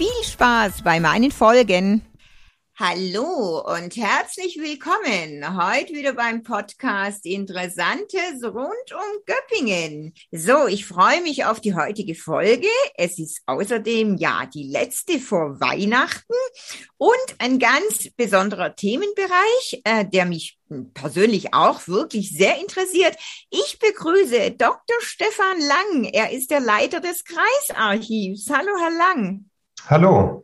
Viel Spaß bei meinen Folgen. Hallo und herzlich willkommen heute wieder beim Podcast Interessantes rund um Göppingen. So, ich freue mich auf die heutige Folge. Es ist außerdem ja die letzte vor Weihnachten und ein ganz besonderer Themenbereich, äh, der mich persönlich auch wirklich sehr interessiert. Ich begrüße Dr. Stefan Lang. Er ist der Leiter des Kreisarchivs. Hallo, Herr Lang. Hallo.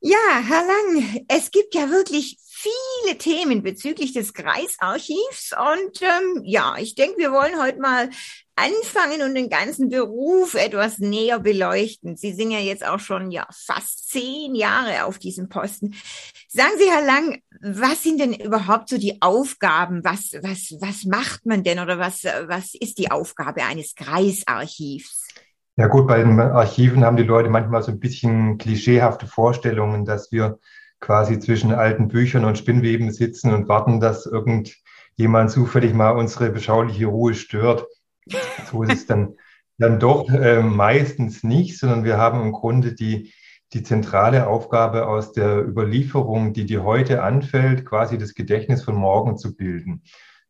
Ja, Herr Lang, es gibt ja wirklich viele Themen bezüglich des Kreisarchivs und ähm, ja, ich denke, wir wollen heute mal anfangen und den ganzen Beruf etwas näher beleuchten. Sie sind ja jetzt auch schon ja fast zehn Jahre auf diesem Posten. Sagen Sie, Herr Lang, was sind denn überhaupt so die Aufgaben? Was was was macht man denn oder was was ist die Aufgabe eines Kreisarchivs? Ja gut, bei den Archiven haben die Leute manchmal so ein bisschen klischeehafte Vorstellungen, dass wir quasi zwischen alten Büchern und Spinnweben sitzen und warten, dass irgendjemand zufällig mal unsere beschauliche Ruhe stört. So ist es dann, dann doch äh, meistens nicht, sondern wir haben im Grunde die, die zentrale Aufgabe aus der Überlieferung, die dir heute anfällt, quasi das Gedächtnis von morgen zu bilden.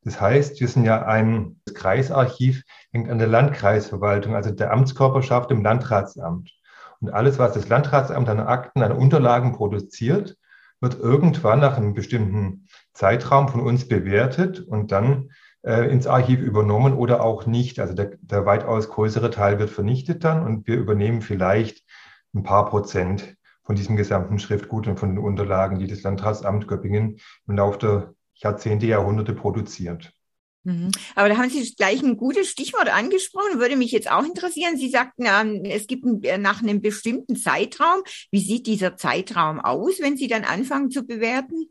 Das heißt, wir sind ja ein Kreisarchiv, hängt an der Landkreisverwaltung, also der Amtskörperschaft im Landratsamt. Und alles, was das Landratsamt an Akten, an Unterlagen produziert, wird irgendwann nach einem bestimmten Zeitraum von uns bewertet und dann äh, ins Archiv übernommen oder auch nicht. Also der, der weitaus größere Teil wird vernichtet dann und wir übernehmen vielleicht ein paar Prozent von diesem gesamten Schriftgut und von den Unterlagen, die das Landratsamt Göppingen im Laufe der Jahrzehnte, Jahrhunderte produziert. Mhm. Aber da haben Sie gleich ein gutes Stichwort angesprochen, würde mich jetzt auch interessieren. Sie sagten, ähm, es gibt äh, nach einem bestimmten Zeitraum. Wie sieht dieser Zeitraum aus, wenn Sie dann anfangen zu bewerten?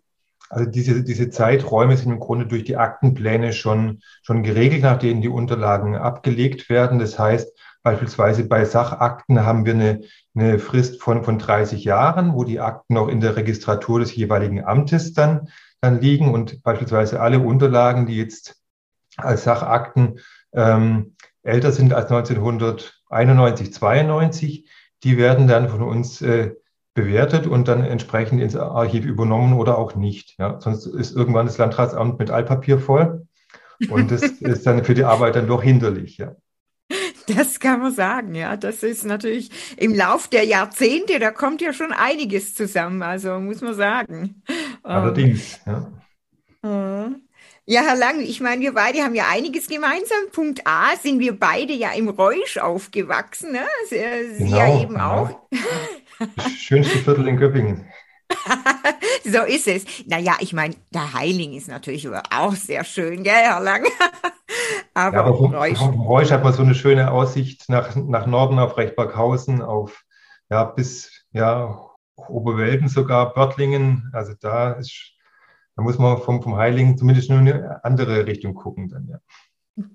Also diese, diese Zeiträume sind im Grunde durch die Aktenpläne schon, schon geregelt, nach denen die Unterlagen abgelegt werden. Das heißt, beispielsweise bei Sachakten haben wir eine, eine Frist von, von 30 Jahren, wo die Akten noch in der Registratur des jeweiligen Amtes dann dann liegen und beispielsweise alle Unterlagen, die jetzt als Sachakten ähm, älter sind als 1991, 92, die werden dann von uns äh, bewertet und dann entsprechend ins Archiv übernommen oder auch nicht. Ja. Sonst ist irgendwann das Landratsamt mit Altpapier voll und das ist dann für die Arbeit dann doch hinderlich. Ja. Das kann man sagen, ja. Das ist natürlich im Lauf der Jahrzehnte, da kommt ja schon einiges zusammen, also muss man sagen. Allerdings, ja. Mhm. Ja, Herr Lang, ich meine, wir beide haben ja einiges gemeinsam. Punkt A sind wir beide ja im Reusch aufgewachsen, ne? Sie, genau, ja eben genau. auch. Das schönste Viertel in Göppingen. so ist es. Naja, ich meine, der Heiling ist natürlich auch sehr schön, gell, Herr Lang? aber, ja, aber vom, Reusch. vom Reusch hat man so eine schöne Aussicht nach, nach Norden auf Rechtberghausen, auf ja, bis ja, Oberwelden sogar, Börtlingen. Also da ist da muss man vom, vom Heiligen zumindest nur eine andere Richtung gucken dann, ja.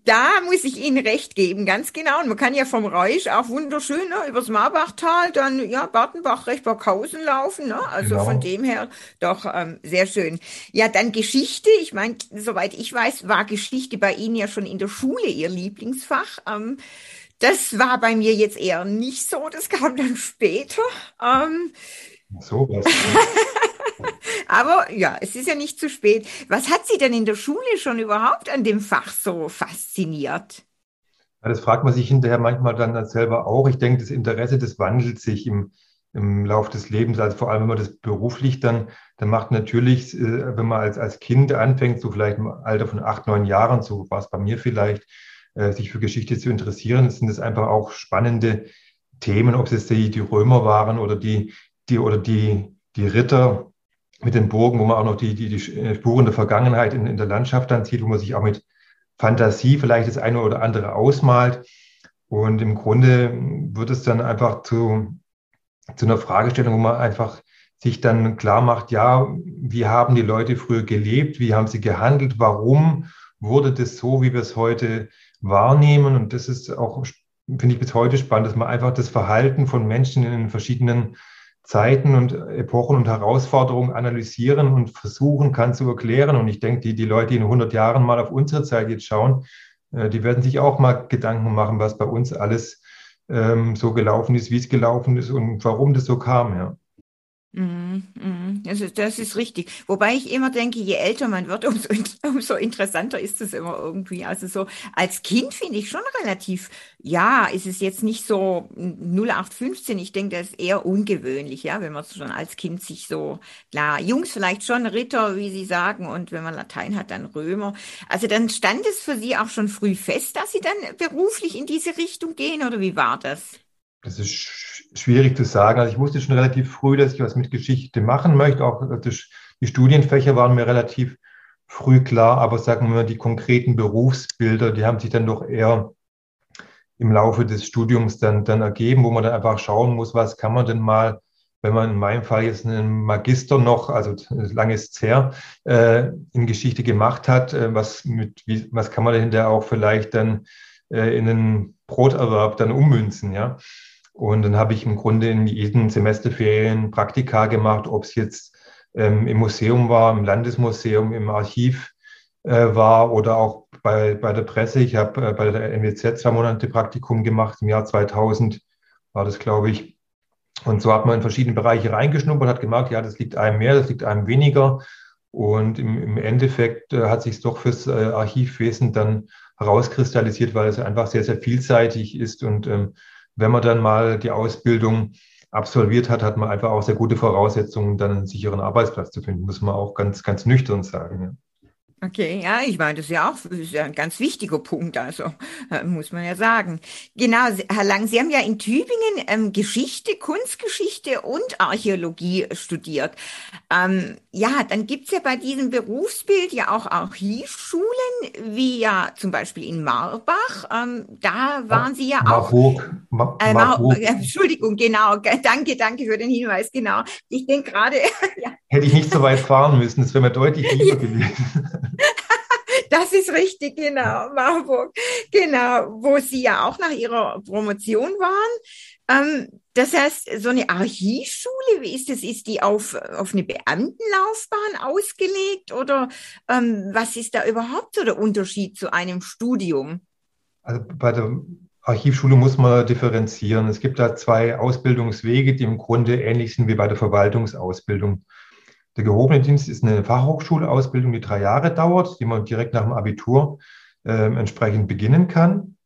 Da muss ich Ihnen recht geben, ganz genau. Und man kann ja vom Reusch auch wunderschön ne, übers Marbachtal, dann ja Bartenbach, Rechtbackhausen laufen. Ne? Also genau. von dem her doch ähm, sehr schön. Ja, dann Geschichte. Ich meine, soweit ich weiß, war Geschichte bei Ihnen ja schon in der Schule Ihr Lieblingsfach. Ähm, das war bei mir jetzt eher nicht so. Das kam dann später. Ähm, so was. Aber ja, es ist ja nicht zu spät. Was hat Sie denn in der Schule schon überhaupt an dem Fach so fasziniert? Ja, das fragt man sich hinterher manchmal dann selber auch. Ich denke, das Interesse, das wandelt sich im, im Lauf des Lebens. Also vor allem, wenn man das beruflich dann, dann macht natürlich, äh, wenn man als, als Kind anfängt, so vielleicht im Alter von acht, neun Jahren, so war es bei mir vielleicht, äh, sich für Geschichte zu interessieren, sind es einfach auch spannende Themen, ob es die, die Römer waren oder die, die, oder die, die Ritter mit den Burgen, wo man auch noch die, die, die Spuren der Vergangenheit in, in der Landschaft dann sieht, wo man sich auch mit Fantasie vielleicht das eine oder andere ausmalt. Und im Grunde wird es dann einfach zu, zu einer Fragestellung, wo man einfach sich dann klar macht, ja, wie haben die Leute früher gelebt, wie haben sie gehandelt, warum wurde das so, wie wir es heute wahrnehmen. Und das ist auch, finde ich, bis heute spannend, dass man einfach das Verhalten von Menschen in den verschiedenen Zeiten und Epochen und Herausforderungen analysieren und versuchen kann zu erklären. Und ich denke, die, die Leute, die in 100 Jahren mal auf unsere Zeit jetzt schauen, äh, die werden sich auch mal Gedanken machen, was bei uns alles ähm, so gelaufen ist, wie es gelaufen ist und warum das so kam. Ja. Mhm, mhm. Das ist, das ist richtig. Wobei ich immer denke, je älter man wird, umso, umso interessanter ist es immer irgendwie. Also so als Kind finde ich schon relativ, ja, ist es jetzt nicht so 0815. Ich denke, das ist eher ungewöhnlich, ja, wenn man schon als Kind sich so, klar, Jungs vielleicht schon Ritter, wie sie sagen, und wenn man Latein hat, dann Römer. Also dann stand es für Sie auch schon früh fest, dass Sie dann beruflich in diese Richtung gehen, oder wie war das? Das ist schwierig zu sagen. Also ich wusste schon relativ früh, dass ich was mit Geschichte machen möchte. Auch das, die Studienfächer waren mir relativ früh klar, aber sagen wir mal, die konkreten Berufsbilder, die haben sich dann doch eher im Laufe des Studiums dann, dann ergeben, wo man dann einfach schauen muss, was kann man denn mal, wenn man in meinem Fall jetzt einen Magister noch, also lange ist es her, äh, in Geschichte gemacht hat, äh, was, mit, wie, was kann man dahinter auch vielleicht dann äh, in den Broterwerb dann ummünzen, ja. Und dann habe ich im Grunde in jeden Semesterferien Praktika gemacht, ob es jetzt ähm, im Museum war, im Landesmuseum, im Archiv äh, war oder auch bei, bei der Presse. Ich habe äh, bei der NWZ zwei Monate Praktikum gemacht. Im Jahr 2000 war das, glaube ich. Und so hat man in verschiedene Bereiche reingeschnuppert, hat gemerkt, ja, das liegt einem mehr, das liegt einem weniger. Und im, im Endeffekt äh, hat sich doch fürs äh, Archivwesen dann herauskristallisiert, weil es einfach sehr, sehr vielseitig ist und ähm, wenn man dann mal die Ausbildung absolviert hat, hat man einfach auch sehr gute Voraussetzungen, dann einen sicheren Arbeitsplatz zu finden, muss man auch ganz, ganz nüchtern sagen. Okay, ja, ich meine, das ist ja auch ist ja ein ganz wichtiger Punkt, also äh, muss man ja sagen. Genau, Herr Lang, Sie haben ja in Tübingen ähm, Geschichte, Kunstgeschichte und Archäologie studiert. Ähm, ja, dann gibt's ja bei diesem Berufsbild ja auch Archivschulen, wie ja zum Beispiel in Marbach. Ähm, da waren Sie ja Marburg. auch. Ma äh, Marburg. Mar Entschuldigung, genau. Danke, danke für den Hinweis, genau. Ich denke gerade. ja. Hätte ich nicht so weit fahren müssen, das wäre mir deutlich lieber gewesen. Das ist richtig, genau, Marburg. Genau, wo Sie ja auch nach Ihrer Promotion waren. Ähm, das heißt, so eine Archivschule, wie ist das? Ist die auf, auf eine Beamtenlaufbahn ausgelegt oder ähm, was ist da überhaupt so der Unterschied zu einem Studium? Also bei der Archivschule muss man differenzieren. Es gibt da zwei Ausbildungswege, die im Grunde ähnlich sind wie bei der Verwaltungsausbildung. Der gehobene Dienst ist eine Fachhochschulausbildung, die drei Jahre dauert, die man direkt nach dem Abitur äh, entsprechend beginnen kann.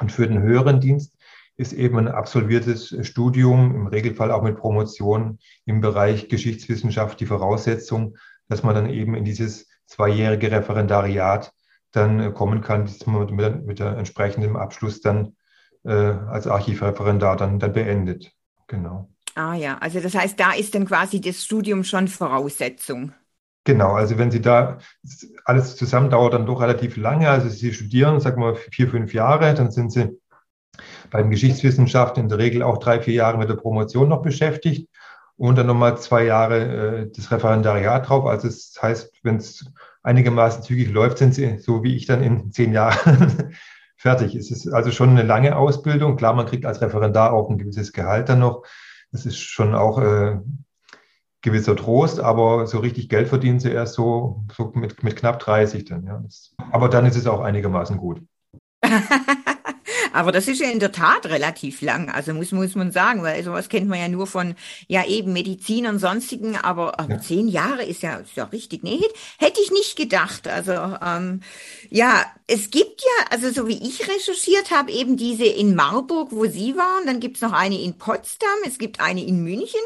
Und für den höheren Dienst ist eben ein absolviertes Studium, im Regelfall auch mit Promotion im Bereich Geschichtswissenschaft die Voraussetzung, dass man dann eben in dieses zweijährige Referendariat dann äh, kommen kann, das man mit, mit der entsprechenden Abschluss dann äh, als Archivreferendar dann, dann beendet. Genau. Ah ja, also das heißt, da ist dann quasi das Studium schon Voraussetzung. Genau, also wenn Sie da, alles zusammen dauert dann doch relativ lange, also Sie studieren, sagen wir vier, fünf Jahre, dann sind Sie bei den Geschichtswissenschaften in der Regel auch drei, vier Jahre mit der Promotion noch beschäftigt und dann nochmal zwei Jahre äh, das Referendariat drauf. Also das heißt, wenn es einigermaßen zügig läuft, sind Sie, so wie ich, dann in zehn Jahren fertig. Es ist also schon eine lange Ausbildung. Klar, man kriegt als Referendar auch ein gewisses Gehalt dann noch. Das ist schon auch äh, gewisser Trost, aber so richtig Geld verdienen sie erst so, so mit, mit knapp 30 dann. Ja. Aber dann ist es auch einigermaßen gut. Aber das ist ja in der Tat relativ lang. Also muss, muss man sagen, weil sowas kennt man ja nur von, ja eben Medizin und sonstigen, aber, aber ja. zehn Jahre ist ja, ist ja richtig. Nee, hätte ich nicht gedacht. Also ähm, ja, es gibt ja, also so wie ich recherchiert habe, eben diese in Marburg, wo Sie waren, dann gibt's noch eine in Potsdam, es gibt eine in München.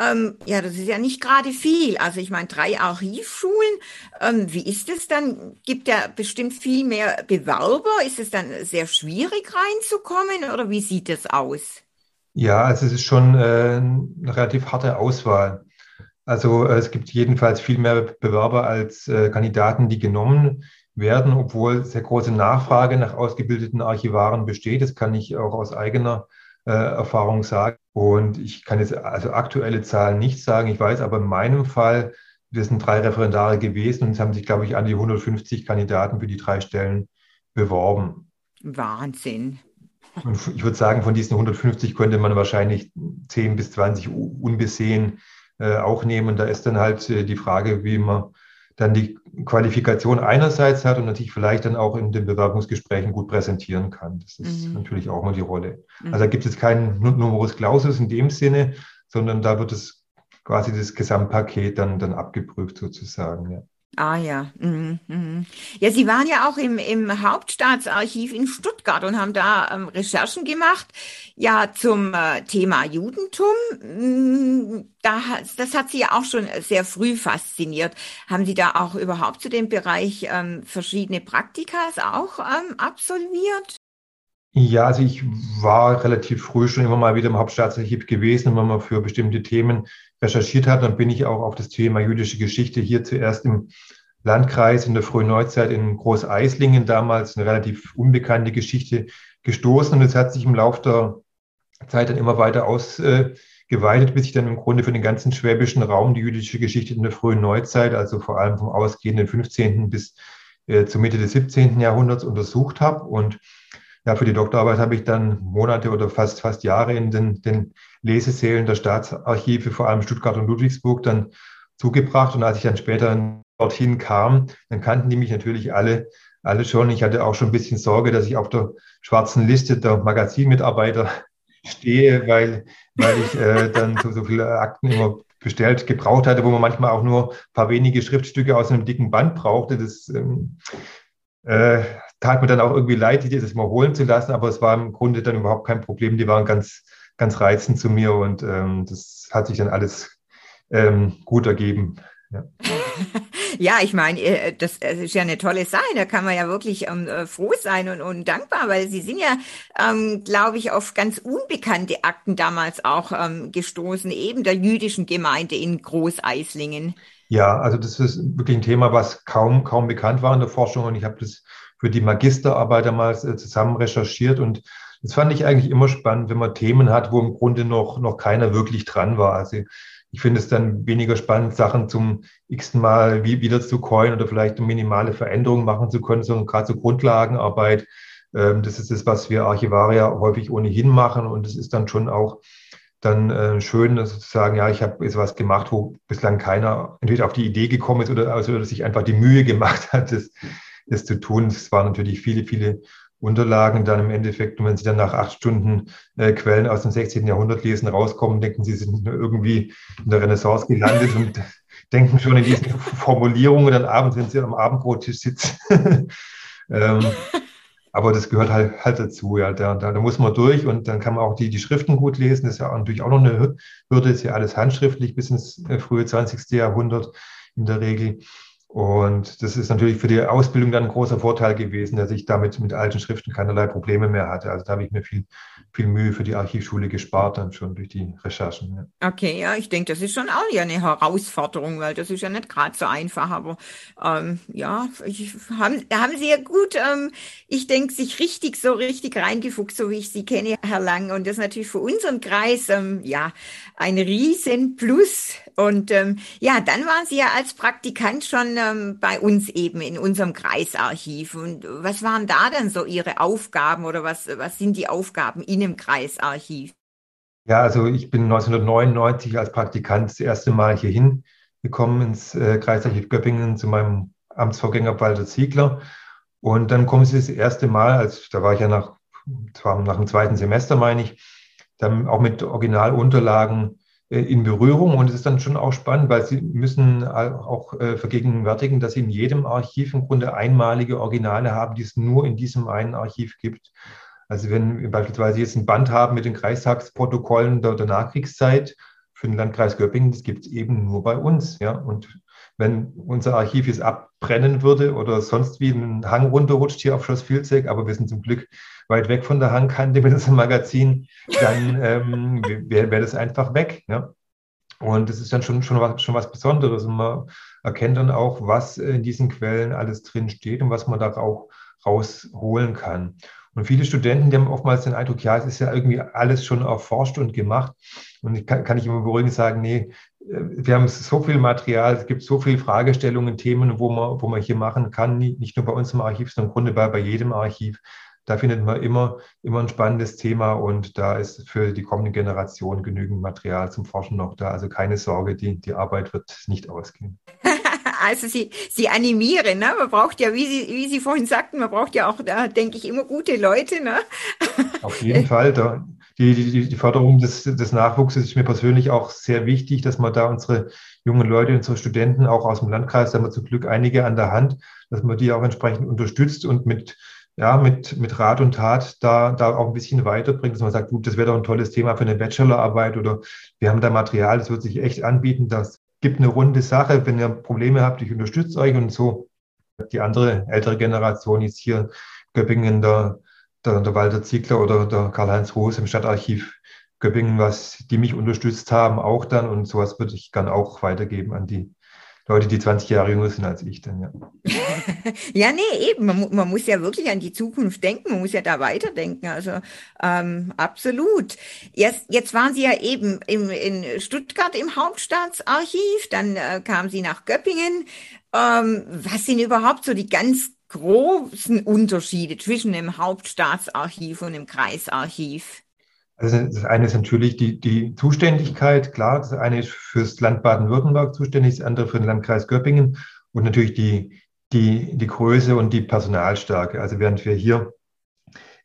Ähm, ja, das ist ja nicht gerade viel. Also ich meine, drei Archivschulen. Ähm, wie ist es dann? Gibt ja bestimmt viel mehr Bewerber. Ist es dann sehr schwierig rein? Reinzukommen oder wie sieht es aus? Ja, also es ist schon äh, eine relativ harte Auswahl. Also äh, es gibt jedenfalls viel mehr Bewerber als äh, Kandidaten, die genommen werden, obwohl sehr große Nachfrage nach ausgebildeten Archivaren besteht. Das kann ich auch aus eigener äh, Erfahrung sagen. Und ich kann jetzt also aktuelle Zahlen nicht sagen. Ich weiß aber in meinem Fall, wir sind drei Referendare gewesen und es haben sich, glaube ich, an die 150 Kandidaten für die drei Stellen beworben. Wahnsinn. Ich würde sagen, von diesen 150 könnte man wahrscheinlich 10 bis 20 unbesehen äh, auch nehmen. Da ist dann halt äh, die Frage, wie man dann die Qualifikation einerseits hat und natürlich vielleicht dann auch in den Bewerbungsgesprächen gut präsentieren kann. Das ist mhm. natürlich auch mal die Rolle. Mhm. Also da gibt es keinen Numerus Clausus in dem Sinne, sondern da wird es quasi das Gesamtpaket dann, dann abgeprüft sozusagen. Ja. Ah ja. Mhm, mhm. Ja, Sie waren ja auch im, im Hauptstaatsarchiv in Stuttgart und haben da ähm, Recherchen gemacht, ja, zum äh, Thema Judentum. Mm, da, das hat Sie ja auch schon sehr früh fasziniert. Haben Sie da auch überhaupt zu dem Bereich ähm, verschiedene Praktikas auch ähm, absolviert? Ja, also ich war relativ früh schon immer mal wieder im Hauptstaatsarchiv gewesen, wenn man für bestimmte Themen recherchiert hat. Dann bin ich auch auf das Thema jüdische Geschichte hier zuerst im Landkreis in der frühen Neuzeit in Großeislingen, damals eine relativ unbekannte Geschichte gestoßen. Und es hat sich im Laufe der Zeit dann immer weiter ausgeweitet, bis ich dann im Grunde für den ganzen schwäbischen Raum die jüdische Geschichte in der frühen Neuzeit, also vor allem vom ausgehenden 15. bis äh, zur Mitte des 17. Jahrhunderts untersucht habe. Und ja, für die Doktorarbeit habe ich dann Monate oder fast, fast Jahre in den, den Lesesälen der Staatsarchive, vor allem Stuttgart und Ludwigsburg, dann zugebracht. Und als ich dann später dorthin kam, dann kannten die mich natürlich alle, alle schon. Ich hatte auch schon ein bisschen Sorge, dass ich auf der schwarzen Liste der Magazinmitarbeiter stehe, weil, weil ich äh, dann so, so viele Akten immer bestellt, gebraucht hatte, wo man manchmal auch nur ein paar wenige Schriftstücke aus einem dicken Band brauchte. Das ähm, äh, tat mir dann auch irgendwie leid, die das mal holen zu lassen, aber es war im Grunde dann überhaupt kein Problem. Die waren ganz, ganz reizend zu mir und ähm, das hat sich dann alles ähm, gut ergeben. Ja. ja, ich meine, äh, das ist ja eine tolle Sache. Da kann man ja wirklich ähm, äh, froh sein und, und dankbar, weil Sie sind ja, ähm, glaube ich, auf ganz unbekannte Akten damals auch ähm, gestoßen, eben der jüdischen Gemeinde in Großeislingen. Ja, also das ist wirklich ein Thema, was kaum, kaum bekannt war in der Forschung und ich habe das für die Magisterarbeit damals äh, zusammen recherchiert und das fand ich eigentlich immer spannend, wenn man Themen hat, wo im Grunde noch, noch keiner wirklich dran war. Also ich finde es dann weniger spannend, Sachen zum x-ten Mal wie, wieder zu coin oder vielleicht eine minimale Veränderung machen zu können, sondern gerade so Grundlagenarbeit. Ähm, das ist das, was wir Archivarier häufig ohnehin machen und es ist dann schon auch dann äh, schön zu sagen, ja, ich habe jetzt was gemacht, wo bislang keiner entweder auf die Idee gekommen ist oder, also, oder sich einfach die Mühe gemacht hat, das, das zu tun. Es waren natürlich viele, viele Unterlagen dann im Endeffekt, und wenn Sie dann nach acht Stunden äh, Quellen aus dem 16. Jahrhundert lesen, rauskommen, denken Sie, sind irgendwie in der Renaissance gelandet und denken schon in diesen Formulierungen dann abends, wenn Sie am Abendbrottisch sitzen. ähm, aber das gehört halt, halt dazu, ja. Da, da, da, muss man durch und dann kann man auch die, die Schriften gut lesen. Das ist ja natürlich auch noch eine Hürde, ist ja alles handschriftlich bis ins äh, frühe 20. Jahrhundert in der Regel. Und das ist natürlich für die Ausbildung dann ein großer Vorteil gewesen, dass ich damit mit alten Schriften keinerlei Probleme mehr hatte. Also da habe ich mir viel, viel Mühe für die Archivschule gespart, dann schon durch die Recherchen. Ja. Okay, ja, ich denke, das ist schon auch ja eine Herausforderung, weil das ist ja nicht gerade so einfach. Aber ähm, ja, ich, haben, haben Sie ja gut, ähm, ich denke, sich richtig so richtig reingefuchst, so wie ich Sie kenne, Herr Lang. Und das ist natürlich für unseren Kreis ähm, ja ein Riesenplus. Und ähm, ja, dann waren Sie ja als Praktikant schon ähm, bei uns eben in unserem Kreisarchiv. Und was waren da dann so Ihre Aufgaben oder was, was sind die Aufgaben in dem Kreisarchiv? Ja, also ich bin 1999 als Praktikant das erste Mal hierhin gekommen ins äh, Kreisarchiv Göppingen zu meinem Amtsvorgänger Walter Ziegler. Und dann kommen sie das erste Mal, also da war ich ja nach, zwar nach dem zweiten Semester, meine ich, dann auch mit Originalunterlagen in Berührung. Und es ist dann schon auch spannend, weil Sie müssen auch äh, vergegenwärtigen, dass Sie in jedem Archiv im Grunde einmalige Originale haben, die es nur in diesem einen Archiv gibt. Also wenn wir beispielsweise jetzt ein Band haben mit den Kreistagsprotokollen der, der Nachkriegszeit für den Landkreis Göppingen, das gibt es eben nur bei uns. Ja? Und wenn unser Archiv jetzt abbrennen würde oder sonst wie einen Hang runterrutscht hier auf Schloss Vilseck, aber wir sind zum Glück weit weg von der Hangkante mit unserem Magazin, dann ähm, wäre wär das einfach weg. Ja? Und das ist dann schon, schon, was, schon was Besonderes. Und man erkennt dann auch, was in diesen Quellen alles drin steht und was man da auch rausholen kann. Und viele Studenten, die haben oftmals den Eindruck, ja, es ist ja irgendwie alles schon erforscht und gemacht. Und ich kann, kann ich immer beruhigend sagen, nee, äh, wir haben so viel Material, es gibt so viele Fragestellungen, Themen, wo man, wo man hier machen kann, nicht nur bei uns im Archiv, sondern im Grunde bei, bei jedem Archiv. Da findet man immer, immer ein spannendes Thema und da ist für die kommende Generation genügend Material zum Forschen noch da. Also keine Sorge, die, die Arbeit wird nicht ausgehen. Also sie, sie animieren, ne? Man braucht ja, wie Sie, wie sie vorhin sagten, man braucht ja auch, da denke ich, immer gute Leute, ne? Auf jeden Fall. Da, die, die, die Förderung des, des Nachwuchses ist mir persönlich auch sehr wichtig, dass man da unsere jungen Leute, unsere Studenten auch aus dem Landkreis, da haben wir zum Glück einige an der Hand, dass man die auch entsprechend unterstützt und mit, ja, mit, mit Rat und Tat da, da auch ein bisschen weiterbringt, dass man sagt, gut, das wäre doch ein tolles Thema für eine Bachelorarbeit oder wir haben da Material, das wird sich echt anbieten, das gibt eine runde Sache. Wenn ihr Probleme habt, ich unterstütze euch und so. Die andere ältere Generation ist hier Göppingen, der, der, der Walter Ziegler oder der Karl-Heinz Roos im Stadtarchiv Göppingen, was die mich unterstützt haben, auch dann. Und sowas würde ich gerne auch weitergeben an die Leute, die 20 Jahre jünger sind als ich dann, ja. ja, nee, eben. Man, man, muss ja wirklich an die Zukunft denken. Man muss ja da weiterdenken. Also ähm, absolut. Jetzt, jetzt waren Sie ja eben im, in Stuttgart im Hauptstaatsarchiv, dann äh, kamen Sie nach Göppingen. Ähm, was sind überhaupt so die ganz großen Unterschiede zwischen dem Hauptstaatsarchiv und dem Kreisarchiv? Also das eine ist natürlich die, die Zuständigkeit, klar. Das eine ist fürs Land Baden-Württemberg zuständig, das andere für den Landkreis Göppingen und natürlich die, die, die Größe und die Personalstärke. Also während wir hier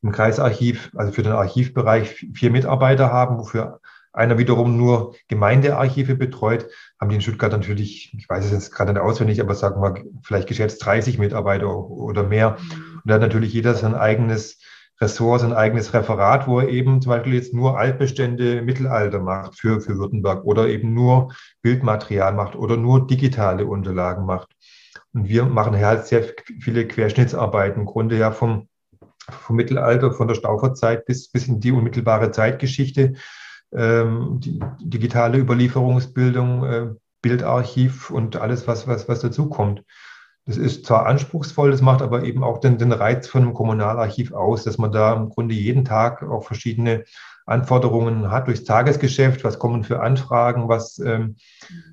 im Kreisarchiv, also für den Archivbereich vier Mitarbeiter haben, wofür einer wiederum nur Gemeindearchive betreut, haben die in Stuttgart natürlich, ich weiß es jetzt gerade nicht auswendig, aber sagen wir vielleicht geschätzt 30 Mitarbeiter oder mehr. Und da hat natürlich jeder sein eigenes Ressort, sein eigenes Referat, wo er eben zum Beispiel jetzt nur Altbestände Mittelalter macht für, für Württemberg oder eben nur Bildmaterial macht oder nur digitale Unterlagen macht. Und wir machen hier halt sehr viele Querschnittsarbeiten, im Grunde ja vom, vom Mittelalter, von der Stauferzeit bis, bis in die unmittelbare Zeitgeschichte, ähm, die digitale Überlieferungsbildung, äh, Bildarchiv und alles, was, was, was dazu kommt. Das ist zwar anspruchsvoll, das macht aber eben auch den, den Reiz von einem Kommunalarchiv aus, dass man da im Grunde jeden Tag auch verschiedene Anforderungen hat durchs Tagesgeschäft, was kommen für Anfragen, was, ähm,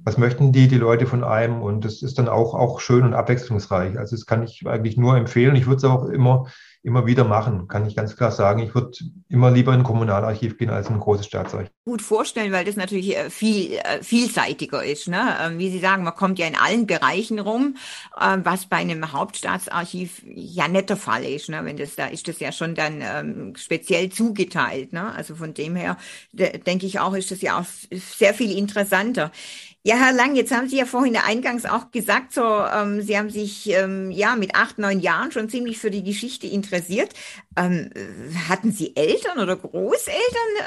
was möchten die, die Leute von einem und das ist dann auch, auch schön und abwechslungsreich. Also das kann ich eigentlich nur empfehlen. Ich würde es auch immer immer wieder machen, kann ich ganz klar sagen. Ich würde immer lieber in ein Kommunalarchiv gehen als in ein großes Staatsarchiv. Gut vorstellen, weil das natürlich äh, viel äh, vielseitiger ist. Ne? Ähm, wie Sie sagen, man kommt ja in allen Bereichen rum, ähm, was bei einem Hauptstaatsarchiv ja nicht der Fall ist. Ne? Wenn das da ist, das ja schon dann ähm, speziell zugeteilt. Ne? Also von dem her denke ich auch, ist das ja auch sehr viel interessanter. Ja, Herr Lang, jetzt haben Sie ja vorhin eingangs auch gesagt, so ähm, Sie haben sich ähm, ja mit acht, neun Jahren schon ziemlich für die Geschichte interessiert. Ähm, hatten Sie Eltern oder Großeltern,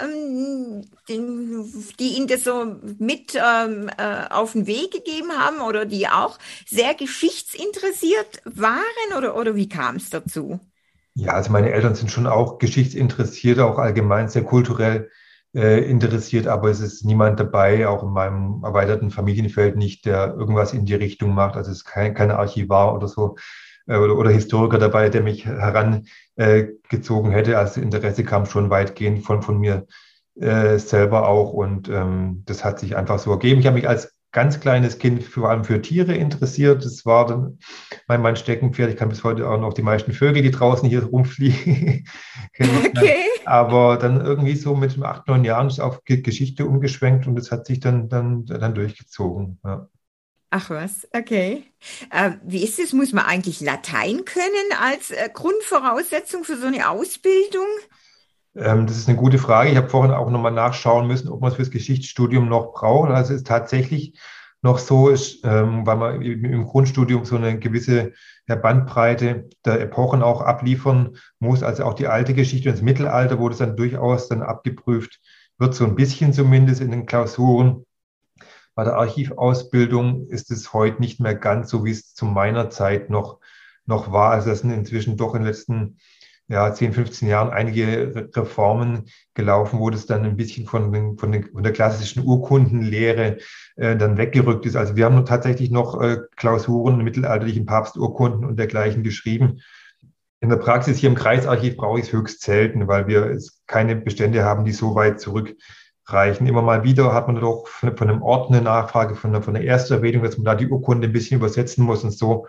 ähm, die, die Ihnen das so mit ähm, äh, auf den Weg gegeben haben oder die auch sehr geschichtsinteressiert waren oder, oder wie kam es dazu? Ja, also meine Eltern sind schon auch geschichtsinteressiert, auch allgemein sehr kulturell äh, interessiert, aber es ist niemand dabei, auch in meinem erweiterten Familienfeld nicht, der irgendwas in die Richtung macht. Also es ist kein, kein Archivar oder so äh, oder, oder Historiker dabei, der mich herangezogen äh, hätte. Also Interesse kam schon weitgehend von, von mir äh, selber auch und ähm, das hat sich einfach so ergeben. Ich habe mich als ganz kleines Kind vor allem für Tiere interessiert. Das war dann mein, mein Steckenpferd. Ich kann bis heute auch noch die meisten Vögel, die draußen hier rumfliegen. okay. Aber dann irgendwie so mit acht, neun Jahren ist auf Geschichte umgeschwenkt und das hat sich dann, dann, dann durchgezogen. Ja. Ach was, okay. Äh, wie ist es? Muss man eigentlich Latein können als äh, Grundvoraussetzung für so eine Ausbildung? Ähm, das ist eine gute Frage. Ich habe vorhin auch nochmal nachschauen müssen, ob man es fürs Geschichtsstudium noch braucht. Also es ist tatsächlich noch so, ist, ähm, weil man im Grundstudium so eine gewisse Bandbreite der Epochen auch abliefern muss. Also auch die alte Geschichte und das Mittelalter, wo das dann durchaus dann abgeprüft wird, so ein bisschen zumindest in den Klausuren. Bei der Archivausbildung ist es heute nicht mehr ganz so, wie es zu meiner Zeit noch, noch war. Also das sind inzwischen doch in den letzten ja, 10, 15 Jahren einige Reformen gelaufen, wo das dann ein bisschen von, von, den, von der klassischen Urkundenlehre äh, dann weggerückt ist. Also wir haben tatsächlich noch äh, Klausuren, mittelalterlichen Papsturkunden und dergleichen geschrieben. In der Praxis hier im Kreisarchiv brauche ich es höchst selten, weil wir keine Bestände haben, die so weit zurückreichen. Immer mal wieder hat man doch von, von einem Ort eine Nachfrage, von, von der Ersterwähnung, dass man da die Urkunde ein bisschen übersetzen muss und so.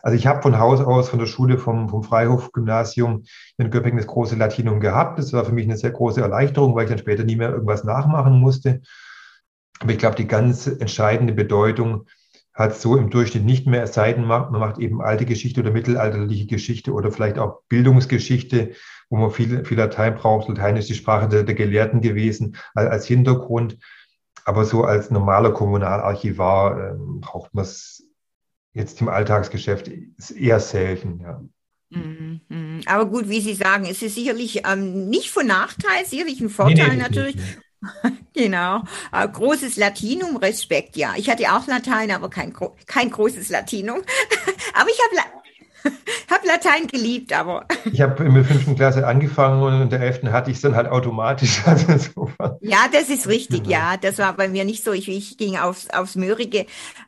Also ich habe von Haus aus, von der Schule vom, vom Freihof-Gymnasium in Göppingen das große Latinum gehabt. Das war für mich eine sehr große Erleichterung, weil ich dann später nie mehr irgendwas nachmachen musste. Aber ich glaube, die ganz entscheidende Bedeutung hat so im Durchschnitt nicht mehr, es sei denn, man macht eben alte Geschichte oder mittelalterliche Geschichte oder vielleicht auch Bildungsgeschichte, wo man viel, viel Latein braucht. Latein ist die Sprache der, der Gelehrten gewesen als Hintergrund. Aber so als normaler Kommunalarchivar äh, braucht man es jetzt im Alltagsgeschäft eher selten. Ja. Mhm, mhm. Aber gut, wie Sie sagen, es ist sicherlich ähm, nicht von Nachteil, sicherlich ein Vorteil nee, nee, natürlich. Nicht, Genau. Äh, großes Latinum, Respekt, ja. Ich hatte auch Latein, aber kein, kein großes Latinum. aber ich habe habe Latein geliebt, aber. Ich habe in der fünften Klasse angefangen und in der elften hatte ich es dann halt automatisch. Also ja, das ist richtig, genau. ja. Das war bei mir nicht so. Ich, ich ging aufs, aufs Mörige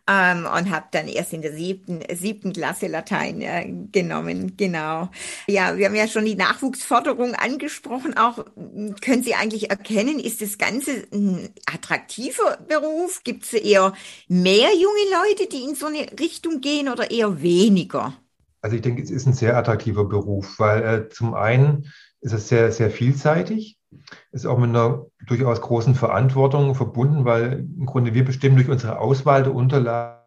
ähm, und habe dann erst in der siebten, siebten Klasse Latein äh, genommen. Genau. Ja, wir haben ja schon die Nachwuchsförderung angesprochen. Auch können Sie eigentlich erkennen, ist das Ganze ein attraktiver Beruf? Gibt es eher mehr junge Leute, die in so eine Richtung gehen oder eher weniger? Also ich denke, es ist ein sehr attraktiver Beruf, weil äh, zum einen ist es sehr, sehr vielseitig, ist auch mit einer durchaus großen Verantwortung verbunden, weil im Grunde wir bestimmen durch unsere Auswahl der Unterlagen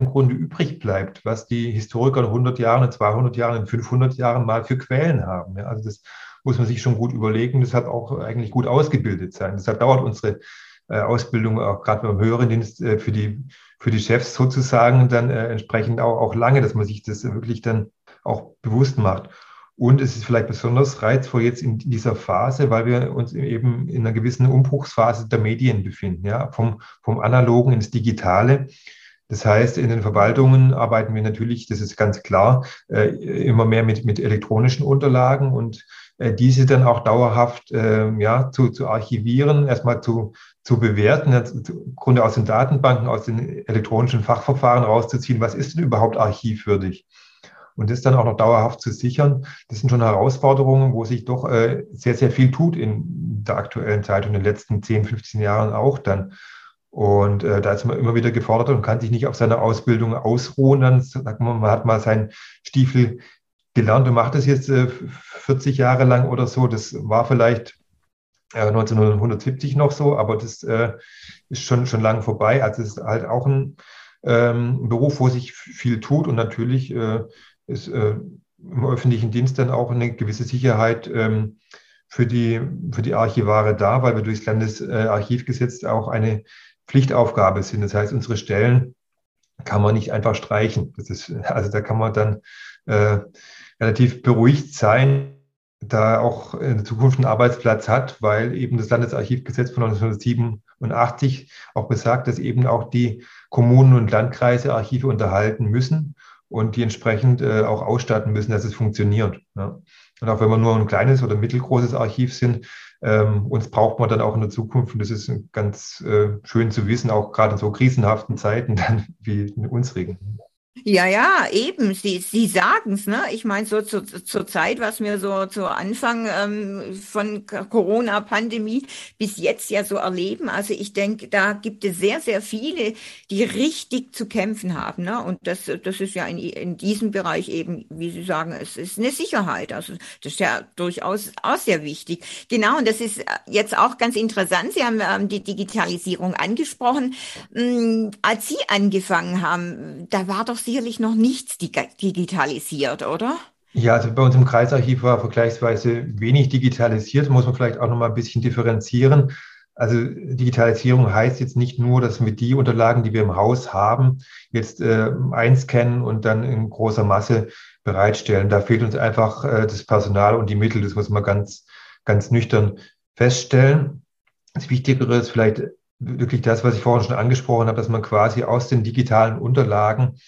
im Grunde übrig bleibt, was die Historiker in 100 Jahren, in 200 Jahren, in 500 Jahren mal für Quellen haben. Ja, also das muss man sich schon gut überlegen. Das hat auch eigentlich gut ausgebildet sein. Deshalb dauert unsere äh, Ausbildung auch gerade beim höheren Dienst äh, für die für die Chefs sozusagen dann äh, entsprechend auch, auch lange, dass man sich das wirklich dann auch bewusst macht. Und es ist vielleicht besonders reizvoll jetzt in dieser Phase, weil wir uns eben in einer gewissen Umbruchsphase der Medien befinden, ja, vom, vom Analogen ins Digitale. Das heißt, in den Verwaltungen arbeiten wir natürlich, das ist ganz klar, äh, immer mehr mit, mit elektronischen Unterlagen und äh, diese dann auch dauerhaft äh, ja, zu, zu archivieren, erstmal zu, zu bewerten, im Grunde aus den Datenbanken, aus den elektronischen Fachverfahren rauszuziehen, was ist denn überhaupt archivwürdig? Und das dann auch noch dauerhaft zu sichern, das sind schon Herausforderungen, wo sich doch äh, sehr, sehr viel tut in der aktuellen Zeit und in den letzten 10, 15 Jahren auch dann. Und äh, da ist man immer wieder gefordert und kann sich nicht auf seine Ausbildung ausruhen. Dann sagt man, man hat mal seinen Stiefel gelernt und macht das jetzt äh, 40 Jahre lang oder so. Das war vielleicht äh, 1970 noch so, aber das äh, ist schon, schon lange vorbei. Also es ist halt auch ein ähm, Beruf, wo sich viel tut und natürlich äh, ist äh, im öffentlichen Dienst dann auch eine gewisse Sicherheit ähm, für, die, für die Archivare da, weil wir durchs Landesarchivgesetz auch eine Pflichtaufgabe sind. Das heißt, unsere Stellen kann man nicht einfach streichen. Das ist, also da kann man dann äh, relativ beruhigt sein, da auch in Zukunft einen Arbeitsplatz hat, weil eben das Landesarchivgesetz von 1987 auch besagt, dass eben auch die Kommunen und Landkreise Archive unterhalten müssen und die entsprechend äh, auch ausstatten müssen, dass es funktioniert. Ja. Und auch wenn wir nur ein kleines oder mittelgroßes Archiv sind, ähm, uns braucht man dann auch in der Zukunft. Und das ist ganz äh, schön zu wissen, auch gerade in so krisenhaften Zeiten dann wie in unsrigen. Ja, ja, eben. Sie, Sie sagen es, ne? Ich meine, so zur, zur Zeit, was wir so zu Anfang ähm, von Corona-Pandemie bis jetzt ja so erleben. Also ich denke, da gibt es sehr, sehr viele, die richtig zu kämpfen haben. Ne? Und das, das ist ja in, in diesem Bereich eben, wie Sie sagen, es ist eine Sicherheit. Also das ist ja durchaus auch sehr wichtig. Genau, und das ist jetzt auch ganz interessant. Sie haben ähm, die Digitalisierung angesprochen. Ähm, als Sie angefangen haben, da war doch sicherlich noch nichts digitalisiert, oder? Ja, also bei uns im Kreisarchiv war vergleichsweise wenig digitalisiert, muss man vielleicht auch noch mal ein bisschen differenzieren. Also Digitalisierung heißt jetzt nicht nur, dass wir die Unterlagen, die wir im Haus haben, jetzt äh, einscannen und dann in großer Masse bereitstellen. Da fehlt uns einfach äh, das Personal und die Mittel. Das muss man ganz, ganz nüchtern feststellen. Das Wichtigere ist vielleicht wirklich das, was ich vorhin schon angesprochen habe, dass man quasi aus den digitalen Unterlagen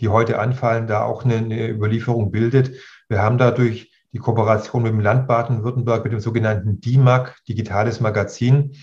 die heute anfallen, da auch eine, eine Überlieferung bildet. Wir haben dadurch die Kooperation mit dem Land Baden-Württemberg, mit dem sogenannten DIMAG, Digitales Magazin,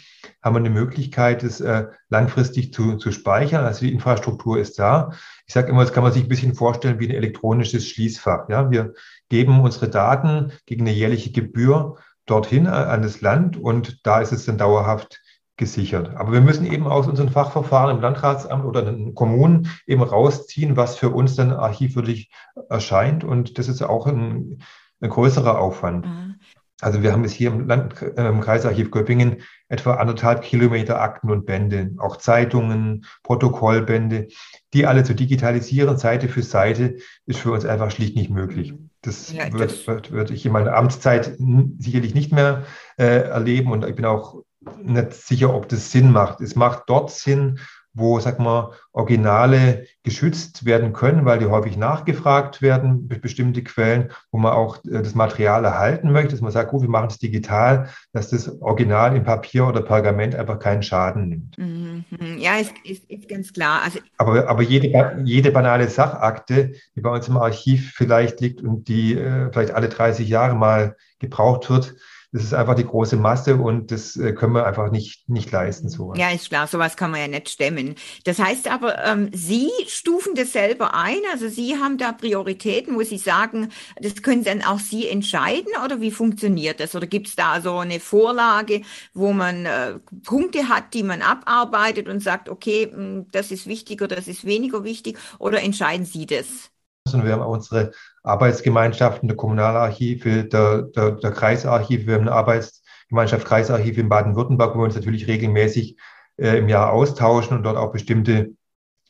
haben wir eine Möglichkeit, es äh, langfristig zu, zu speichern. Also die Infrastruktur ist da. Ich sage immer, das kann man sich ein bisschen vorstellen wie ein elektronisches Schließfach. Ja, wir geben unsere Daten gegen eine jährliche Gebühr dorthin äh, an das Land und da ist es dann dauerhaft gesichert. Aber wir müssen eben aus unseren Fachverfahren im Landratsamt oder in den Kommunen eben rausziehen, was für uns dann archivwürdig erscheint. Und das ist auch ein, ein größerer Aufwand. Mhm. Also wir haben es hier im, Land, äh, im Kreisarchiv Göppingen etwa anderthalb Kilometer Akten und Bände, auch Zeitungen, Protokollbände, die alle zu digitalisieren, Seite für Seite, ist für uns einfach schlicht nicht möglich. Mhm. Das, ja, wird, wird, wird, ich in meiner Amtszeit sicherlich nicht mehr äh, erleben und ich bin auch nicht sicher, ob das Sinn macht. Es macht dort Sinn, wo, sag mal, Originale geschützt werden können, weil die häufig nachgefragt werden, bestimmte Quellen, wo man auch äh, das Material erhalten möchte, dass man sagt, gut, wir machen es digital, dass das Original in Papier oder Pergament einfach keinen Schaden nimmt. Mhm. Ja, ist, ist, ist ganz klar. Also aber, aber jede, jede banale Sachakte, die bei uns im Archiv vielleicht liegt und die äh, vielleicht alle 30 Jahre mal gebraucht wird, das ist einfach die große Masse und das äh, können wir einfach nicht, nicht leisten. Sowas. Ja, ist klar, sowas kann man ja nicht stemmen. Das heißt aber, ähm, Sie stufen das selber ein, also Sie haben da Prioritäten, wo Sie sagen, das können dann auch Sie entscheiden oder wie funktioniert das? Oder gibt es da so eine Vorlage, wo man äh, Punkte hat, die man abarbeitet und sagt, okay, hm, das ist wichtiger, das ist weniger wichtig oder entscheiden Sie das? Und wir haben auch unsere Arbeitsgemeinschaften der Kommunalarchive, der, der, der Kreisarchive. Wir haben eine Arbeitsgemeinschaft Kreisarchive in Baden-Württemberg, wo wir uns natürlich regelmäßig äh, im Jahr austauschen und dort auch bestimmte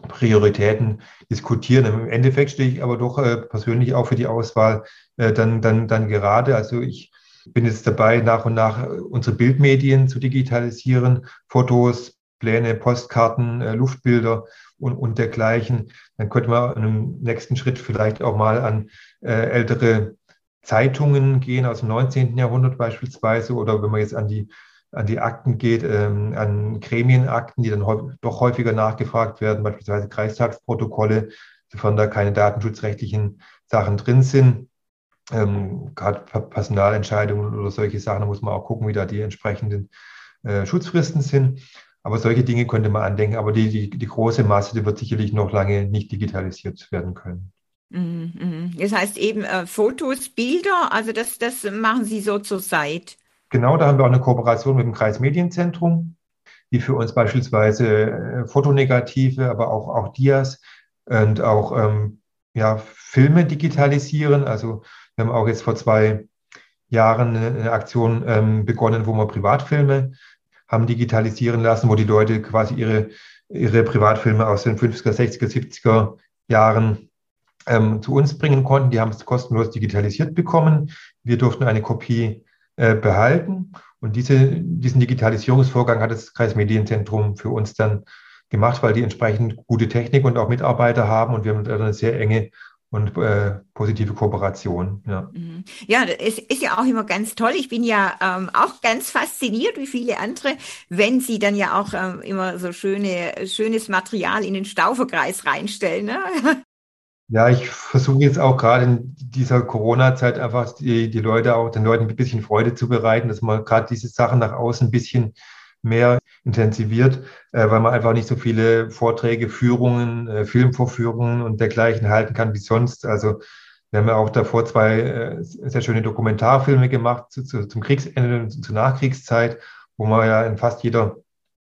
Prioritäten diskutieren. Im Endeffekt stehe ich aber doch äh, persönlich auch für die Auswahl äh, dann, dann, dann gerade. Also ich bin jetzt dabei, nach und nach unsere Bildmedien zu digitalisieren, Fotos, Pläne, Postkarten, äh, Luftbilder und, und dergleichen. Dann könnte man im nächsten Schritt vielleicht auch mal an äh, ältere Zeitungen gehen aus dem 19. Jahrhundert beispielsweise oder wenn man jetzt an die an die Akten geht, ähm, an Gremienakten, die dann häufig, doch häufiger nachgefragt werden, beispielsweise Kreistagsprotokolle, sofern da keine datenschutzrechtlichen Sachen drin sind. Ähm, Gerade Personalentscheidungen oder solche Sachen, da muss man auch gucken, wie da die entsprechenden äh, Schutzfristen sind. Aber solche Dinge könnte man andenken. Aber die, die, die große Masse, die wird sicherlich noch lange nicht digitalisiert werden können. Mhm, mhm. Das heißt eben äh, Fotos, Bilder, also das, das machen Sie so zur Zeit. Genau, da haben wir auch eine Kooperation mit dem Kreismedienzentrum, die für uns beispielsweise äh, Fotonegative, aber auch, auch Dias und auch ähm, ja, Filme digitalisieren. Also wir haben auch jetzt vor zwei Jahren eine Aktion ähm, begonnen, wo wir Privatfilme haben digitalisieren lassen, wo die Leute quasi ihre, ihre Privatfilme aus den 50er, 60er, 70er Jahren ähm, zu uns bringen konnten. Die haben es kostenlos digitalisiert bekommen. Wir durften eine Kopie äh, behalten. Und diese, diesen Digitalisierungsvorgang hat das Kreismedienzentrum für uns dann gemacht, weil die entsprechend gute Technik und auch Mitarbeiter haben. Und wir haben eine sehr enge und äh, positive Kooperation. Ja, mhm. ja es ist ja auch immer ganz toll. Ich bin ja ähm, auch ganz fasziniert, wie viele andere, wenn sie dann ja auch ähm, immer so schöne, schönes Material in den Stauferkreis reinstellen. Ne? Ja, ich versuche jetzt auch gerade in dieser Corona-Zeit einfach die, die Leute auch den Leuten ein bisschen Freude zu bereiten, dass man gerade diese Sachen nach außen ein bisschen mehr intensiviert, äh, weil man einfach nicht so viele Vorträge, Führungen, äh, Filmvorführungen und dergleichen halten kann wie sonst. Also wir haben ja auch davor zwei äh, sehr schöne Dokumentarfilme gemacht zu, zu, zum Kriegsende und zur Nachkriegszeit, wo man ja in fast jeder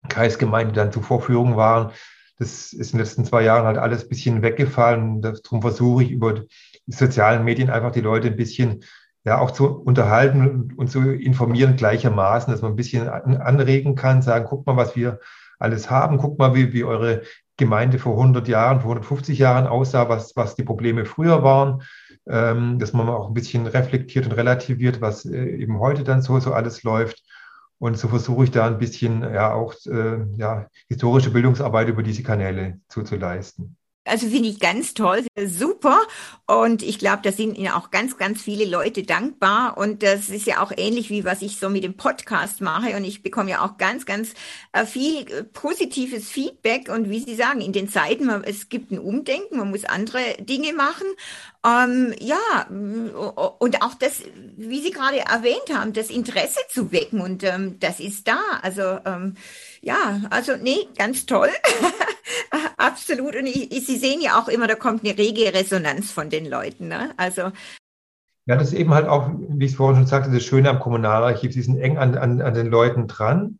Kreisgemeinde dann zu Vorführungen waren. Das ist in den letzten zwei Jahren halt alles ein bisschen weggefallen. Darum versuche ich über die sozialen Medien einfach die Leute ein bisschen ja auch zu unterhalten und zu informieren gleichermaßen, dass man ein bisschen anregen kann, sagen, guck mal, was wir alles haben, guck mal, wie, wie eure Gemeinde vor 100 Jahren, vor 150 Jahren aussah, was, was die Probleme früher waren, ähm, dass man auch ein bisschen reflektiert und relativiert, was äh, eben heute dann so, so alles läuft. Und so versuche ich da ein bisschen ja auch äh, ja, historische Bildungsarbeit über diese Kanäle zu, zu leisten. Also finde ich ganz toll, super. Und ich glaube, da sind Ihnen auch ganz, ganz viele Leute dankbar. Und das ist ja auch ähnlich wie was ich so mit dem Podcast mache. Und ich bekomme ja auch ganz, ganz äh, viel äh, positives Feedback. Und wie Sie sagen, in den Zeiten, es gibt ein Umdenken, man muss andere Dinge machen. Ähm, ja, und auch das, wie Sie gerade erwähnt haben, das Interesse zu wecken. Und ähm, das ist da. Also ähm, ja, also nee, ganz toll. Absolut. Und ich, ich, Sie sehen ja auch immer, da kommt eine rege Resonanz von den Leuten. Ne? Also ja, das ist eben halt auch, wie ich es vorhin schon sagte, das Schöne am Kommunalarchiv. Sie sind eng an, an, an den Leuten dran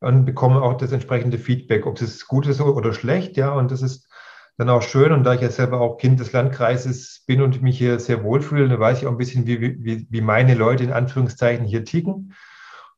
und bekommen auch das entsprechende Feedback, ob es gut ist oder schlecht. Ja, und das ist dann auch schön. Und da ich ja selber auch Kind des Landkreises bin und mich hier sehr wohlfühle, dann weiß ich auch ein bisschen, wie, wie, wie meine Leute in Anführungszeichen hier ticken.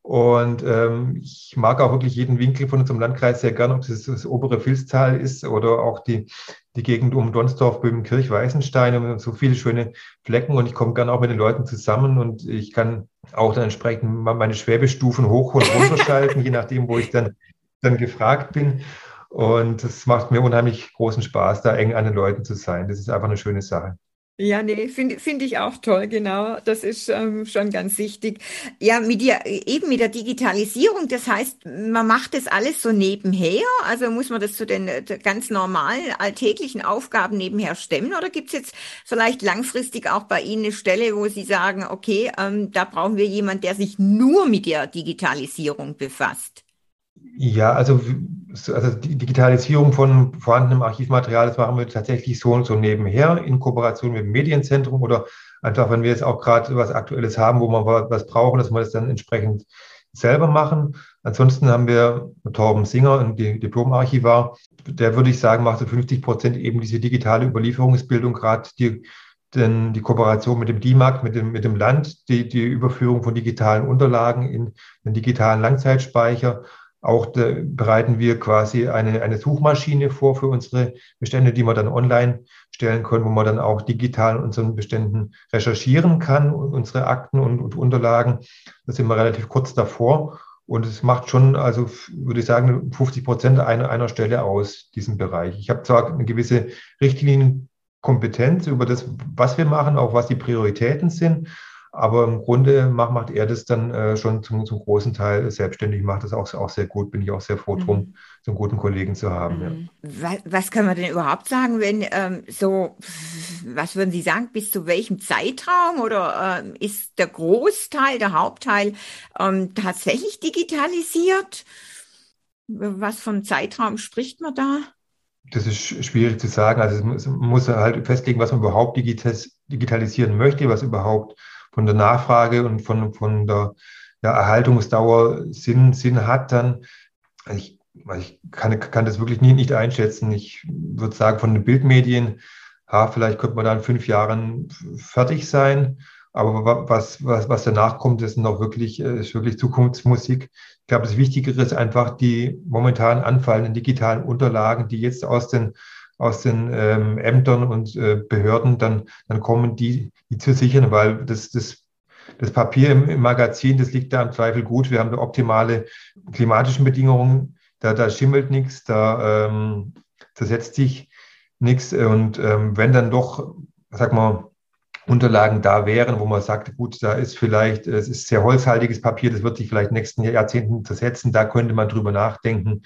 Und ähm, ich mag auch wirklich jeden Winkel von unserem Landkreis sehr gern, ob es das obere Vilstal ist oder auch die, die Gegend um Donsdorf, Böhmenkirch, Weißenstein und so viele schöne Flecken. Und ich komme gern auch mit den Leuten zusammen und ich kann auch dann entsprechend meine Schwäbestufen hoch und runter schalten, je nachdem, wo ich dann, dann gefragt bin. Und es macht mir unheimlich großen Spaß, da eng an den Leuten zu sein. Das ist einfach eine schöne Sache. Ja, nee, finde find ich auch toll, genau. Das ist ähm, schon ganz wichtig. Ja, mit dir, eben mit der Digitalisierung, das heißt, man macht das alles so nebenher, also muss man das zu den ganz normalen alltäglichen Aufgaben nebenher stemmen oder gibt es jetzt vielleicht langfristig auch bei Ihnen eine Stelle, wo Sie sagen, okay, ähm, da brauchen wir jemanden, der sich nur mit der Digitalisierung befasst? Ja, also, also die Digitalisierung von vorhandenem Archivmaterial, das machen wir tatsächlich so und so nebenher in Kooperation mit dem Medienzentrum oder einfach, wenn wir jetzt auch gerade was Aktuelles haben, wo wir was brauchen, dass wir das dann entsprechend selber machen. Ansonsten haben wir Torben Singer, ein Diplomarchivar, der würde ich sagen, macht zu 50 Prozent eben diese digitale Überlieferungsbildung, gerade die, denn die Kooperation mit dem DIMAG, mit dem, mit dem Land, die, die Überführung von digitalen Unterlagen in den digitalen Langzeitspeicher auch bereiten wir quasi eine, eine Suchmaschine vor für unsere Bestände, die man dann online stellen können, wo man dann auch digital unseren Beständen recherchieren kann, unsere Akten und, und Unterlagen. Da sind wir relativ kurz davor. Und es macht schon, also würde ich sagen, 50 Prozent einer, einer Stelle aus, diesem Bereich. Ich habe zwar eine gewisse Richtlinienkompetenz über das, was wir machen, auch was die Prioritäten sind, aber im Grunde macht, macht er das dann äh, schon zum, zum großen Teil selbstständig, macht das auch, auch sehr gut. Bin ich auch sehr froh drum, mhm. so einen guten Kollegen zu haben. Mhm. Ja. Was, was kann man denn überhaupt sagen, wenn ähm, so, was würden Sie sagen, bis zu welchem Zeitraum oder ähm, ist der Großteil, der Hauptteil ähm, tatsächlich digitalisiert? Was von Zeitraum spricht man da? Das ist schwierig zu sagen. Also man muss halt festlegen, was man überhaupt digitalisieren möchte, was überhaupt von der Nachfrage und von, von der ja, Erhaltungsdauer Sinn, Sinn hat, dann, ich, ich kann, kann das wirklich nie, nicht einschätzen. Ich würde sagen, von den Bildmedien, ja, vielleicht könnte man da in fünf Jahren fertig sein. Aber was, was, was danach kommt, ist noch wirklich, ist wirklich Zukunftsmusik. Ich glaube, das Wichtigere ist einfach die momentan anfallenden digitalen Unterlagen, die jetzt aus den aus den ähm, Ämtern und äh, Behörden dann, dann kommen, die, die zu sichern, weil das, das, das Papier im, im Magazin, das liegt da im Zweifel gut. Wir haben da optimale klimatische Bedingungen, da, da schimmelt nichts, da ähm, zersetzt sich nichts. Und ähm, wenn dann doch, sag mal, Unterlagen da wären, wo man sagt, gut, da ist vielleicht, es ist sehr holzhaltiges Papier, das wird sich vielleicht in den nächsten Jahrzehnten zersetzen, da könnte man drüber nachdenken,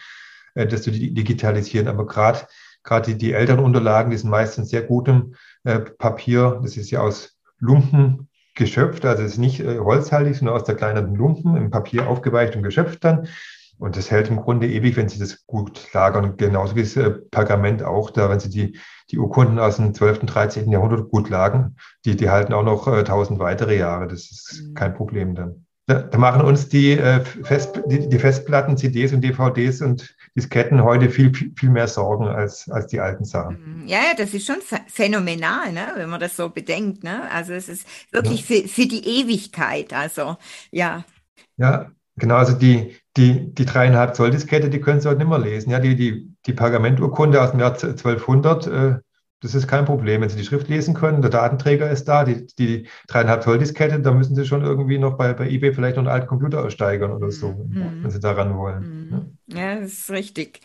äh, das zu digitalisieren. Aber gerade Gerade die, die Elternunterlagen, die sind meistens sehr gutem äh, Papier. Das ist ja aus Lumpen geschöpft, also es ist nicht äh, holzhaltig, sondern aus der kleineren Lumpen im Papier aufgeweicht und geschöpft dann. Und das hält im Grunde ewig, wenn Sie das gut lagern. Genauso wie das äh, Pergament auch da, wenn Sie die, die Urkunden aus dem 12., 13. Jahrhundert gut lagen, die, die halten auch noch äh, tausend weitere Jahre. Das ist mhm. kein Problem dann. Da, machen uns die, äh, Fest, die, die Festplatten, CDs und DVDs und Disketten heute viel, viel mehr Sorgen als, als die alten Sachen. Mhm. Ja, ja, das ist schon phänomenal, ne, wenn man das so bedenkt. Ne? Also es ist wirklich ja. für, für die Ewigkeit. Also ja. Ja, genau. Also die, die, die dreieinhalb Zoll Diskette, die können Sie heute nicht mehr lesen. Ja, die, die, die Pergamenturkunde aus dem Jahr 1200, äh, das ist kein Problem, wenn Sie die Schrift lesen können. Der Datenträger ist da, die, die dreieinhalb Zoll Diskette, da müssen Sie schon irgendwie noch bei, bei eBay vielleicht noch einen alten Computer aussteigern oder so, mhm. wenn Sie daran wollen. Mhm. Ja. ja, das ist richtig.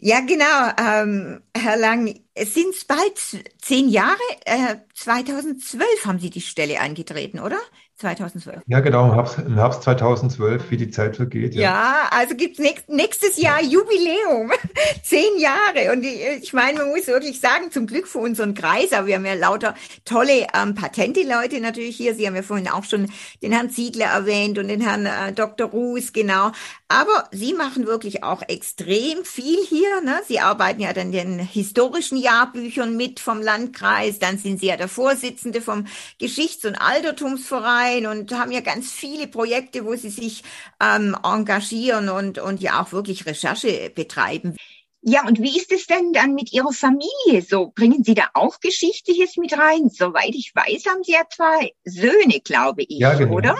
Ja, genau. Ähm, Herr Lang, es sind bald zehn Jahre. Äh, 2012 haben Sie die Stelle eingetreten, oder? 2012. Ja, genau, im Herbst, im Herbst 2012, wie die Zeit vergeht. Ja, ja also gibt's nächst, nächstes Jahr Jubiläum, zehn Jahre. Und ich, ich meine, man muss wirklich sagen, zum Glück für unseren Kreis, aber wir haben ja lauter tolle ähm, patente Leute natürlich hier. Sie haben ja vorhin auch schon den Herrn Ziegler erwähnt und den Herrn äh, Dr. Ruß, genau. Aber Sie machen wirklich auch extrem viel hier. Ne? Sie arbeiten ja dann den historischen Jahrbüchern mit vom Landkreis, dann sind Sie ja der Vorsitzende vom Geschichts- und Altertumsverein sein und haben ja ganz viele Projekte, wo sie sich ähm, engagieren und, und ja auch wirklich Recherche betreiben. Ja, und wie ist es denn dann mit Ihrer Familie so? Bringen Sie da auch Geschichtliches mit rein? Soweit ich weiß, haben Sie ja zwei Söhne, glaube ich, ja, genau. oder?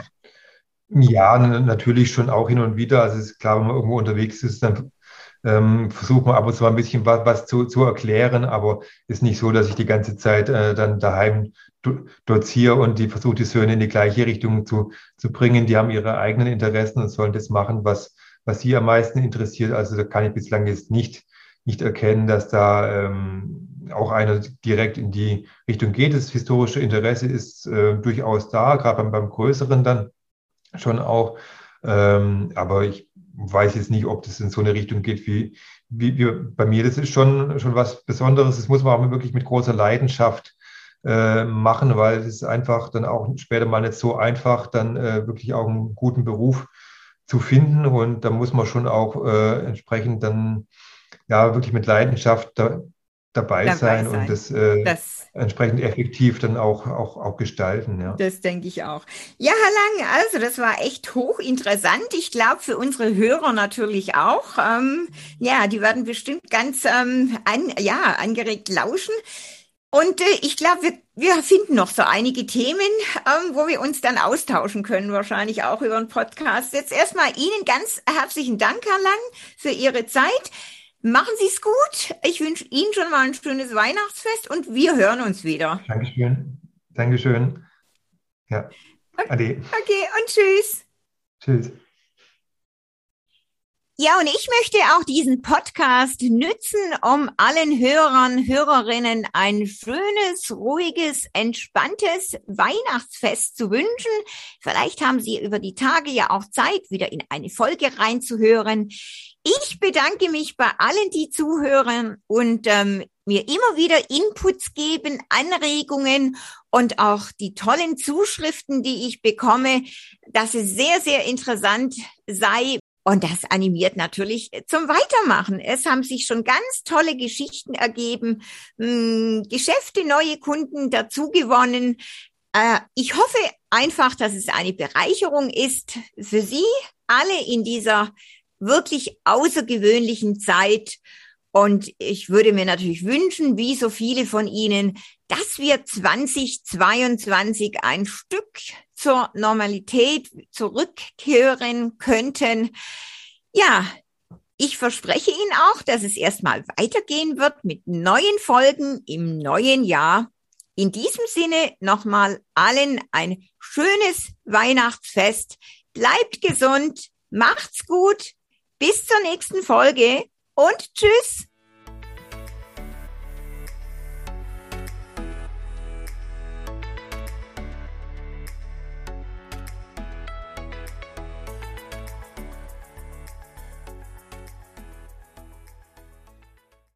Ja, natürlich schon auch hin und wieder. Also es ist klar, wenn man irgendwo unterwegs ist, dann ähm, versucht man ab und zu mal ein bisschen was, was zu, zu erklären, aber ist nicht so, dass ich die ganze Zeit äh, dann daheim doziere und die versuche die Söhne in die gleiche Richtung zu, zu bringen. Die haben ihre eigenen Interessen und sollen das machen, was, was sie am meisten interessiert. Also da kann ich bislang jetzt nicht, nicht erkennen, dass da ähm, auch einer direkt in die Richtung geht. Das historische Interesse ist äh, durchaus da, gerade beim, beim Größeren dann schon auch. Ähm, aber ich weiß jetzt nicht, ob das in so eine Richtung geht wie, wie, wie bei mir. Das ist schon, schon was Besonderes. Das muss man auch wirklich mit großer Leidenschaft äh, machen, weil es ist einfach dann auch später mal nicht so einfach, dann äh, wirklich auch einen guten Beruf zu finden. Und da muss man schon auch äh, entsprechend dann ja wirklich mit Leidenschaft da, dabei, dabei sein, sein, und das, äh, das, entsprechend effektiv dann auch, auch, auch gestalten. Ja. Das denke ich auch. Ja, Herr Lang, also das war echt hochinteressant. Ich glaube für unsere Hörer natürlich auch. Ähm, ja, die werden bestimmt ganz ähm, an, ja, angeregt lauschen. Und äh, ich glaube, wir, wir finden noch so einige Themen, ähm, wo wir uns dann austauschen können, wahrscheinlich auch über einen Podcast. Jetzt erstmal Ihnen ganz herzlichen Dank, Herr Lang, für Ihre Zeit. Machen Sie es gut. Ich wünsche Ihnen schon mal ein schönes Weihnachtsfest und wir hören uns wieder. Dankeschön. Dankeschön. Ja. Ade. Okay, und tschüss. Tschüss. Ja, und ich möchte auch diesen Podcast nützen, um allen Hörern, Hörerinnen ein schönes, ruhiges, entspanntes Weihnachtsfest zu wünschen. Vielleicht haben Sie über die Tage ja auch Zeit, wieder in eine Folge reinzuhören. Ich bedanke mich bei allen, die zuhören und ähm, mir immer wieder Inputs geben, Anregungen und auch die tollen Zuschriften, die ich bekomme, dass es sehr, sehr interessant sei, und das animiert natürlich zum Weitermachen. Es haben sich schon ganz tolle Geschichten ergeben, hm, Geschäfte, neue Kunden dazugewonnen. Äh, ich hoffe einfach, dass es eine Bereicherung ist für Sie alle in dieser wirklich außergewöhnlichen Zeit. Und ich würde mir natürlich wünschen, wie so viele von Ihnen, dass wir 2022 ein Stück zur Normalität zurückkehren könnten. Ja, ich verspreche Ihnen auch, dass es erstmal weitergehen wird mit neuen Folgen im neuen Jahr. In diesem Sinne nochmal allen ein schönes Weihnachtsfest. Bleibt gesund, macht's gut, bis zur nächsten Folge und tschüss.